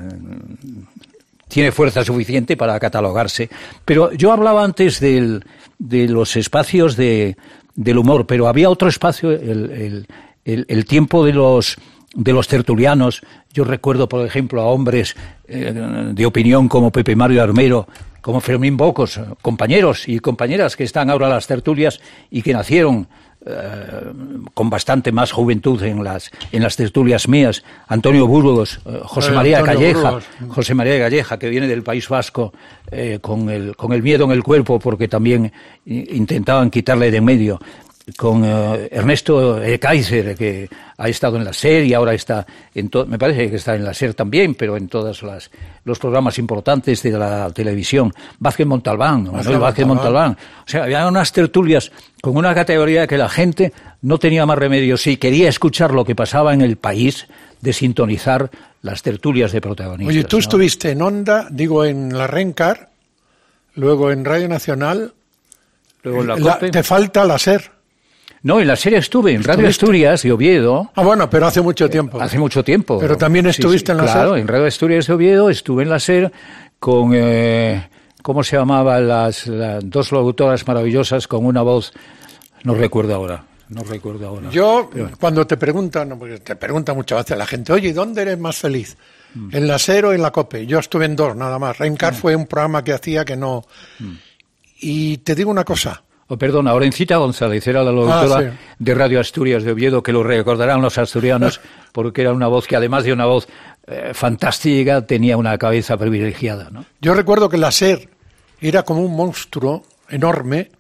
tiene fuerza suficiente para catalogarse. Pero yo hablaba antes del, de los espacios de, del humor, pero había otro espacio, el, el, el tiempo de los de los tertulianos. Yo recuerdo, por ejemplo, a hombres eh, de opinión como Pepe Mario Armero, como Fermín Bocos, compañeros y compañeras que están ahora en las tertulias y que nacieron eh, con bastante más juventud en las en las tertulias mías, Antonio Burgos, eh, José María Antonio Calleja, Burgos. José María Galleja, que viene del País Vasco eh, con, el, con el miedo en el cuerpo, porque también intentaban quitarle de en medio. Con eh, Ernesto eh, Kaiser, que ha estado en la SER y ahora está en me parece que está en la SER también, pero en todos las, los programas importantes de la televisión. Vázquez Montalbán, Manuel Vázquez Montalbán. Montalbán. O sea, había unas tertulias con una categoría que la gente no tenía más remedio, si quería escuchar lo que pasaba en el país, de sintonizar las tertulias de protagonistas. Oye, tú ¿no? estuviste en Onda, digo, en la Rencar, luego en Radio Nacional. Luego en la La- te falta la SER. No, en la serie estuve, en Radio ¿Estuviste? Asturias de Oviedo, Ah, bueno, pero hace mucho tiempo. hace mucho tiempo. Pero también estuviste en la Claro, SER. en Radio Asturias de Oviedo estuve en la SER con, eh, ¿cómo se llamaban las, las dos locutoras maravillosas con una voz, no recuerdo ahora, no recuerdo ahora. Yo, Pero- cuando te preguntan, no, porque te pregunta muchas veces la gente, oye, ¿dónde eres más feliz? Mm. ¿En la SER o en la COPE? Yo estuve en dos, nada más. Rencar fue un programa que hacía que no... Mm. Y te digo una cosa, Oh, perdona, Orencita González era la locutora Ah, sí. de Radio Asturias de Oviedo, que lo recordarán los asturianos, porque era una voz que además de una voz eh, fantástica, tenía una cabeza privilegiada, ¿no? Yo recuerdo que la SER era como un monstruo enorme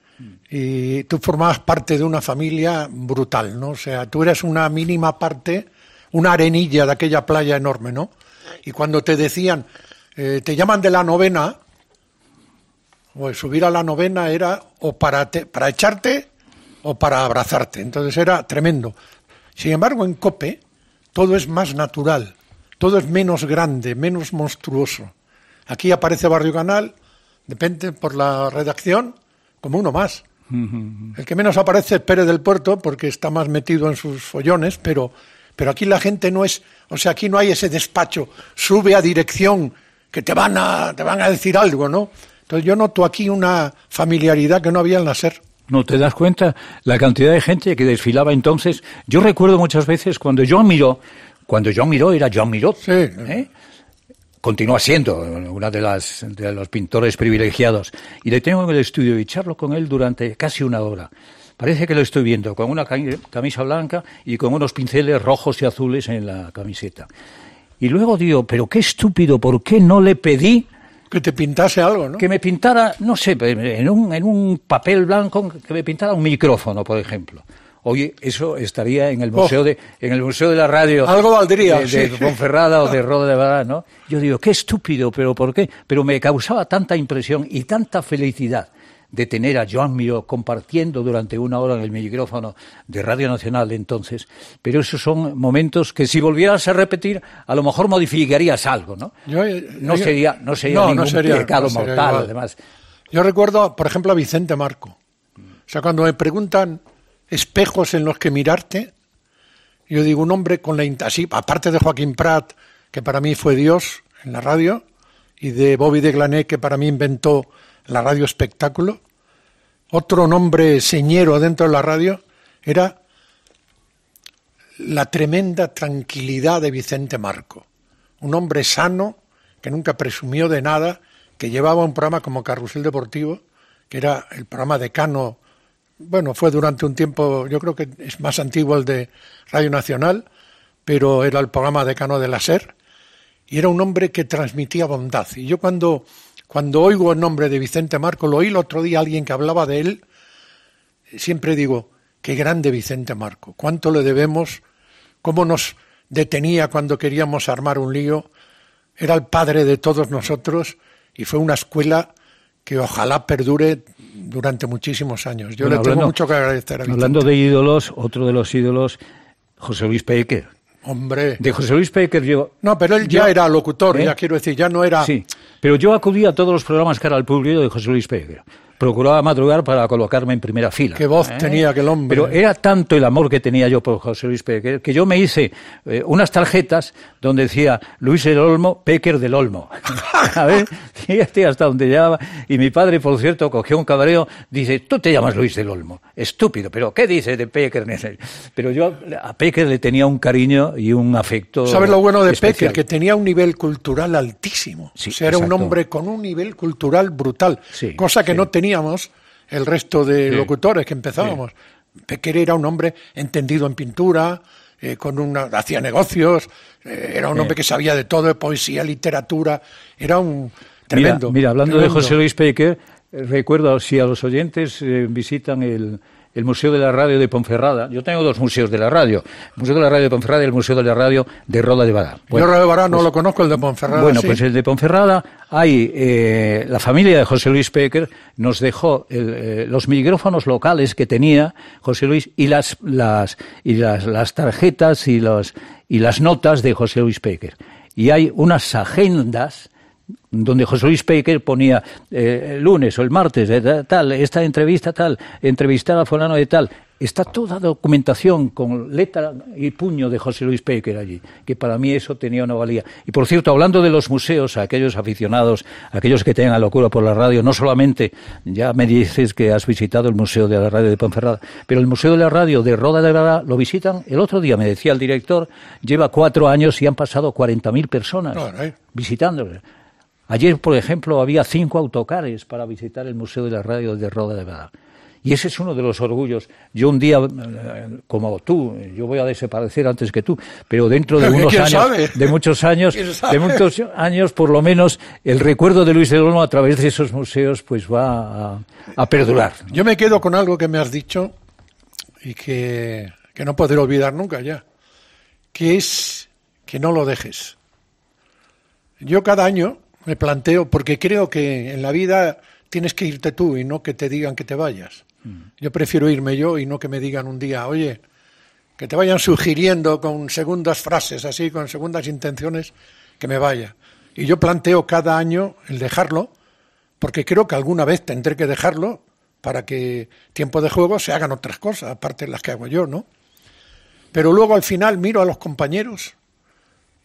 y tú formabas parte de una familia brutal, ¿no? O sea, tú eras una mínima parte, una arenilla de aquella playa enorme, ¿no? Y cuando te decían, eh, te llaman de la novena, pues subir a la novena era o para, te- para echarte o para abrazarte. Entonces era tremendo. Sin embargo, en COPE todo es más natural, todo es menos grande, menos monstruoso. Aquí aparece Barrio Canal, depende por la redacción, como uno más. El que menos aparece es Pérez del Puerto porque está más metido en sus follones, pero, pero aquí la gente no es, o sea, aquí no hay ese despacho, sube a dirección que te van a, te van a decir algo, ¿no? Entonces yo noto aquí una familiaridad que no había en la SER. ¿No te das cuenta la cantidad de gente que desfilaba entonces? Yo recuerdo muchas veces cuando John Miró, cuando John Miró era John Miró, Sí. ¿eh? continúa siendo una de las de los pintores privilegiados y le tengo en el estudio y charlo con él durante casi una hora. Parece que lo estoy viendo con una cami- camisa blanca y con unos pinceles rojos y azules en la camiseta. Y luego digo, pero qué estúpido, ¿por qué no le pedí Que te pintase algo, ¿no? que me pintara, no sé, en un, en un papel blanco, que me pintara un micrófono, por ejemplo. Oye, eso estaría en el museo Oh. de, en el museo de la radio. Algo valdría, de, de sí. Ponferrada o de Roda de Bará, ¿no? Yo digo, qué estúpido, pero ¿por qué? Pero me causaba tanta impresión y tanta felicidad de tener a Joan Miró compartiendo durante una hora en el micrófono de Radio Nacional entonces, pero esos son momentos que si volvieras a repetir, a lo mejor modificarías algo, ¿no? Yo, eh, no sería, no sería no, no ningún sería- pecado no mortal, igual. además. Yo recuerdo, por ejemplo, a Vicente Marco. O sea, cuando me preguntan espejos en los que mirarte, Yo digo, un hombre con la... Así, aparte de Joaquín Prat, que para mí fue Dios en la radio, y de Bobby de Glané, que para mí inventó la radio espectáculo, otro nombre señero dentro de la radio era la tremenda tranquilidad de Vicente Marco. Un hombre sano, que nunca presumió de nada, que llevaba un programa como Carrusel Deportivo, que era el programa de Cano, bueno, fue durante un tiempo, yo creo que es más antiguo el de Radio Nacional, pero era el programa de Cano de la SER, y era un hombre que transmitía bondad. Y yo cuando, cuando oigo el nombre de Vicente Marco, lo oí el otro día alguien que hablaba de él, siempre digo, qué grande Vicente Marco, cuánto le debemos, cómo nos detenía cuando queríamos armar un lío, era el padre de todos nosotros y fue una escuela que ojalá perdure durante muchísimos años. Yo le tengo mucho que agradecer a Vicente. Hablando de ídolos, otro de los ídolos, José Luis Peque. Hombre. De José Luis Peque yo... No, pero él ya era locutor, ¿eh? ya quiero decir, ya no era... Sí, pero yo acudía a todos los programas era el público de José Luis Peque procuraba madrugar para colocarme en primera fila. Qué voz ¿eh? tenía aquel hombre. Pero era tanto el amor que tenía yo por José Luis Pecker que yo me hice eh, unas tarjetas donde decía Luis del Olmo, Pecker del Olmo. a ver, fíjate hasta donde llegaba. Y mi padre, por cierto, cogió un cabreo, dice, tú te llamas Luis del Olmo. Estúpido, pero ¿qué dices de Pecker? Pero yo a Pecker le tenía un cariño y un afecto. ¿Sabes lo bueno de Pecker? Que tenía un nivel cultural altísimo. Sí, o sea, era un hombre con un nivel cultural brutal, cosa que no tenía el resto de locutores que empezábamos. Pequer era un hombre entendido en pintura, eh, con una, hacía negocios, eh, era un hombre que sabía de todo, de poesía, literatura, era un tremendo. Mira, hablando de José Luis Pequer, eh, recuerdo, si a los oyentes visitan el, el Museo de la Radio de Ponferrada. Yo tengo dos museos de la radio, el Museo de la Radio de Ponferrada y el Museo de la Radio de Roda de Badá. Yo Roda de Badá no pues lo conozco, el de Ponferrada Bueno, pues el de Ponferrada hay, eh, la familia de José Luis Pecker nos dejó eh, los micrófonos locales que tenía José Luis y las, las, y las, las tarjetas y, los, y las notas de José Luis Pecker. Y hay unas agendas donde José Luis Pecker ponía eh, el lunes o el martes, eh, tal, esta entrevista tal, entrevistar a fulano de tal. Está toda documentación con letra y puño de José Luis Pecker allí, que para mí eso tenía una valía. Y por cierto, hablando de los museos, aquellos aficionados, aquellos que tengan locura por la radio, no solamente, ya me dices que has visitado el Museo de la Radio de Ponferrada, pero el Museo de la Radio de Roda de Granada lo visitan. El otro día me decía el director, lleva cuatro años y han pasado 40.000 personas visitándolo. Ayer, por ejemplo, había cinco autocares para visitar el Museo de la Radio de Roda de Badá. Y ese es uno de los orgullos. Yo un día, eh, como tú, yo voy a desaparecer antes que tú, pero dentro de unos años, de muchos años, de muchos años, por lo menos, el recuerdo de Luis de Olmo a través de esos museos, pues va a, a, perdurar. Yo me quedo con algo que me has dicho y que, que no podré olvidar nunca ya, que es que no lo dejes. Yo cada año me planteo, porque creo que en la vida tienes que irte tú y no que te digan que te vayas. Mm. Yo prefiero irme yo y no que me digan un día, oye, que te vayan sugiriendo con segundas frases, así, con segundas intenciones, que me vaya. Y yo planteo cada año el dejarlo, porque creo que alguna vez tendré que dejarlo para que tiempo de juego se hagan otras cosas, aparte de las que hago yo, ¿no? Pero luego al final miro a los compañeros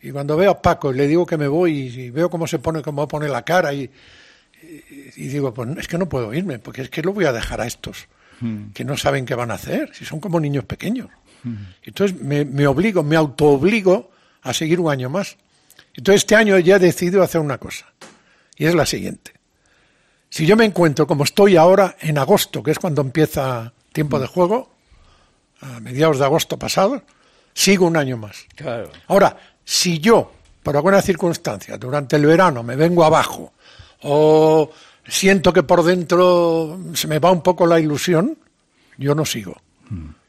y cuando veo a Paco y le digo que me voy y veo cómo se pone, cómo pone la cara y, y, digo, pues es que no puedo irme, porque es que lo voy a dejar a estos hmm. que no saben qué van a hacer, si son como niños pequeños. Hmm. Entonces me, me obligo, me autoobligo a seguir un año más. Entonces este año ya he decidido hacer una cosa, y es la siguiente. Si yo me encuentro como estoy ahora en agosto, que es cuando empieza tiempo de juego, a mediados de agosto pasado, sigo un año más. Claro. Ahora, si yo, por alguna circunstancia, durante el verano me vengo abajo o siento que por dentro se me va un poco la ilusión, yo no sigo.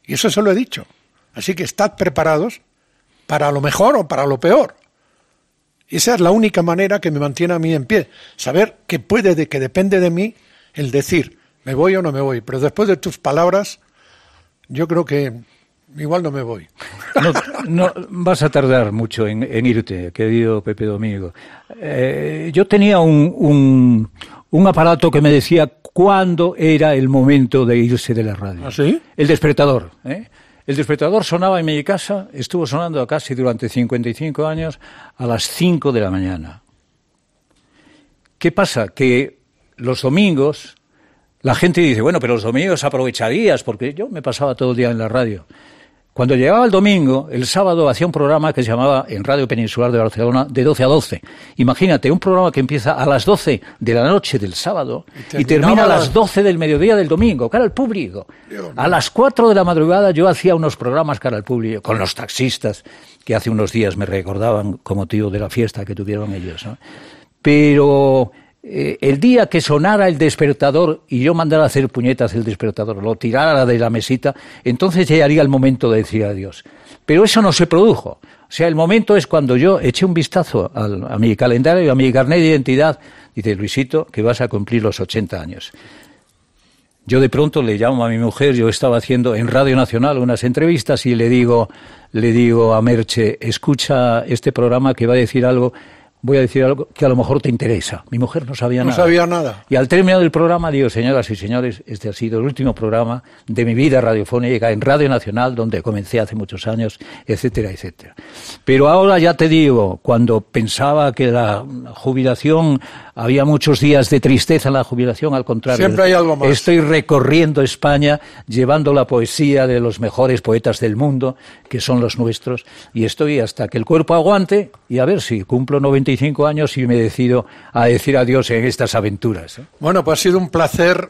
Y eso se lo he dicho. Así que estad preparados para lo mejor o para lo peor. Y esa es la única manera que me mantiene a mí en pie. Saber que puede, de, que depende de mí el decir, me voy o no me voy. Pero después de tus palabras, yo creo que igual no me voy. No, vas a tardar mucho en, irte, querido Pepe Domingo. Eh, yo tenía un, un, aparato que me decía cuándo era el momento de irse de la radio. ¿Ah, sí? El despertador. ¿eh? El despertador sonaba en mi casa, estuvo sonando casi durante 55 años a las 5 de la mañana. ¿Qué pasa? Que los domingos la gente dice, bueno, pero los domingos aprovecharías, porque yo me pasaba todo el día en la radio. Cuando llegaba el domingo, el sábado hacía un programa que se llamaba en Radio Peninsular de Barcelona de 12 a 12. Imagínate, un programa que empieza a las 12 de la noche del sábado y, termina a las 12 del mediodía del domingo, cara al público. A las 4 de la madrugada yo hacía unos programas cara al público con los taxistas que hace unos días me recordaban como tío de la fiesta que tuvieron ellos. Pero eh, el día que sonara el despertador y yo mandara hacer puñetas el despertador, lo tirara de la mesita, entonces llegaría el momento de decir adiós. Pero eso no se produjo. O sea, el momento es cuando yo eché un vistazo a mi calendario, a mi carnet de identidad, dice Luisito, que vas a cumplir los 80 años. Yo de pronto le llamo a mi mujer, yo estaba haciendo en Radio Nacional unas entrevistas y le digo, le digo a Merche, escucha este programa que va a decir algo voy a decir algo que a lo mejor te interesa. Mi mujer no sabía nada. No sabía nada. Y al término del programa digo, señoras y señores, este ha sido el último programa de mi vida radiofónica en Radio Nacional, donde comencé hace muchos años, etcétera, etcétera. Pero ahora ya te digo, cuando pensaba que la jubilación había muchos días de tristeza en la jubilación, al contrario. Siempre hay algo más. Estoy recorriendo España llevando la poesía de los mejores poetas del mundo, que son los nuestros, y estoy hasta que el cuerpo aguante y a ver si cumplo 95 años y me decido a decir adiós en estas aventuras. ¿eh? Bueno, pues ha sido un placer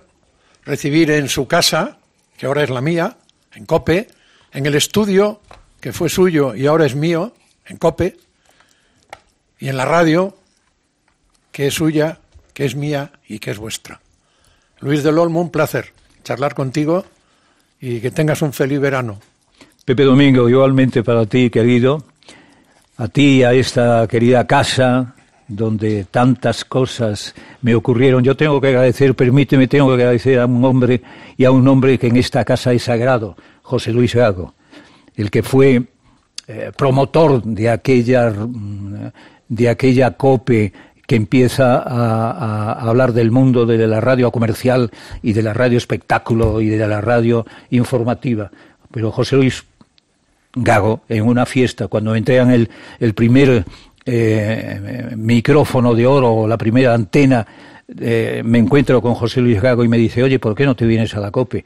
recibir en su casa, que ahora es la mía, en Cope, en el estudio, que fue suyo y ahora es mío, en Cope, y en la radio, que es suya, que es mía y que es vuestra. Luis del Olmo, un placer charlar contigo y que tengas un feliz verano. Pepe Domingo, igualmente para ti, querido, a ti, a esta querida casa donde tantas cosas me ocurrieron. Yo tengo que agradecer, permíteme, tengo que agradecer a un hombre y a un hombre que en esta casa es sagrado, José Luis Gago, el que fue eh, promotor de aquella, de aquella COPE que empieza a, hablar del mundo de la radio comercial y de la radio espectáculo y de la radio informativa. Pero José Luis Gago, en una fiesta, cuando entregan el, el primer eh, micrófono de oro o la primera antena, eh, me encuentro con José Luis Gago y me dice, oye, ¿por qué no te vienes a la COPE?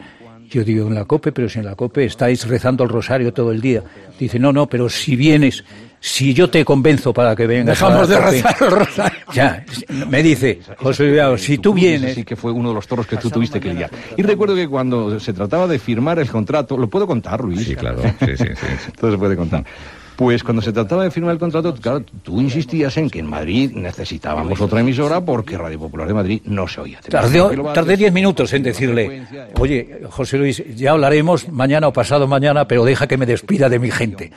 Yo digo, en la COPE, pero si en la COPE estáis rezando el rosario todo el día. Dice, no, no, pero si vienes, si yo te convenzo para que vengas Dejamos de rezar el rosario. Ya, me dice, José Luis, si tú vienes... Sí, que fue uno de los toros que tú tuviste que lidiar. Y recuerdo que cuando se trataba de firmar el contrato, ¿lo puedo contar, Luis? Sí, claro, sí, sí, sí. Todo se puede contar. Pues cuando se trataba de firmar el contrato, claro, tú insistías en que en Madrid necesitábamos otra emisora porque Radio Popular de Madrid no se oía. tardé diez minutos en decirle, oye, José Luis, ya hablaremos mañana o pasado mañana, pero deja que me despida de mi gente.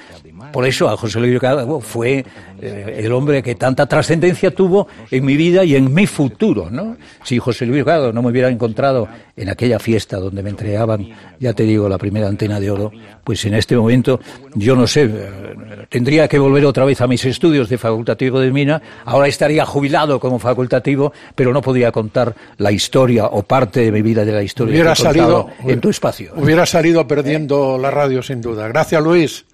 Por eso a José Luis Gago fue eh, el hombre que tanta trascendencia tuvo en mi vida y en mi futuro, ¿no? Si José Luis Gago no me hubiera encontrado en aquella fiesta donde me entregaban, ya te digo, la primera antena de oro, pues en este momento, yo no sé, eh, tendría que volver otra vez a mis estudios de facultativo de Mina, ahora estaría jubilado como facultativo, pero no podría contar la historia o parte de mi vida de la historia hubiera salido en tu espacio. Hubiera salido perdiendo la radio sin duda. Gracias Luis.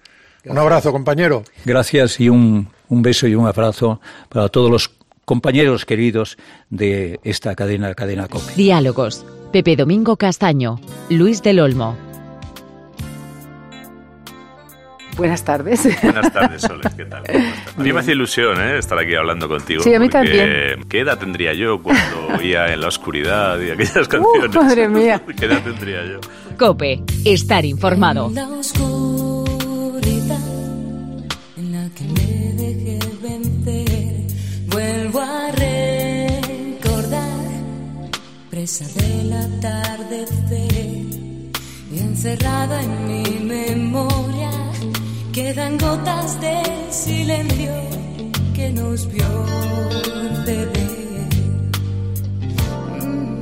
Un abrazo, compañero. Gracias y un, un beso y un abrazo para todos los compañeros queridos de esta cadena, cadena COPE. Diálogos. Pepe Domingo Castaño, Luis del Olmo. Buenas tardes. Buenas tardes, Soles, ¿qué tal? A mí me hace ilusión ¿eh? estar aquí hablando contigo. Sí, a mí también. ¿Qué edad tendría yo cuando oía en la oscuridad y aquellas canciones? Uh, madre mía. ¿Qué edad tendría yo? Cope, estar informado. La oscuridad en la que me dejé vencer, vuelvo a recordar, presa del atardecer y encerrada en mi memoria Quedan gotas de silencio que nos vio beber. Mm.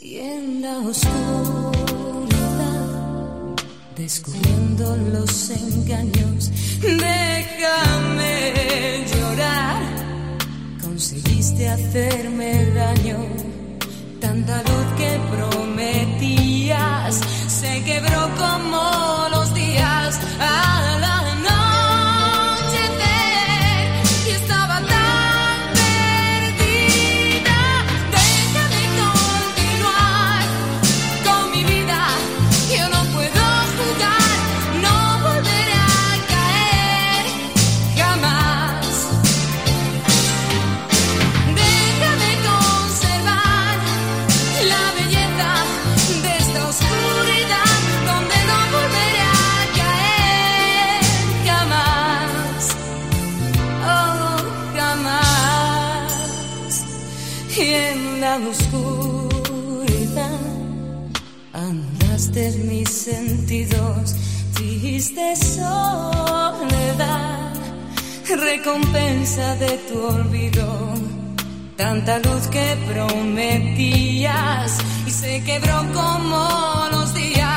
Y en la oscuridad, descubriendo los engaños, déjame llorar. Conseguiste hacerme daño, tanta luz que prometías se quebró como triste soledad, recompensa de tu olvido. Tanta luz que prometías y se quebró como los días.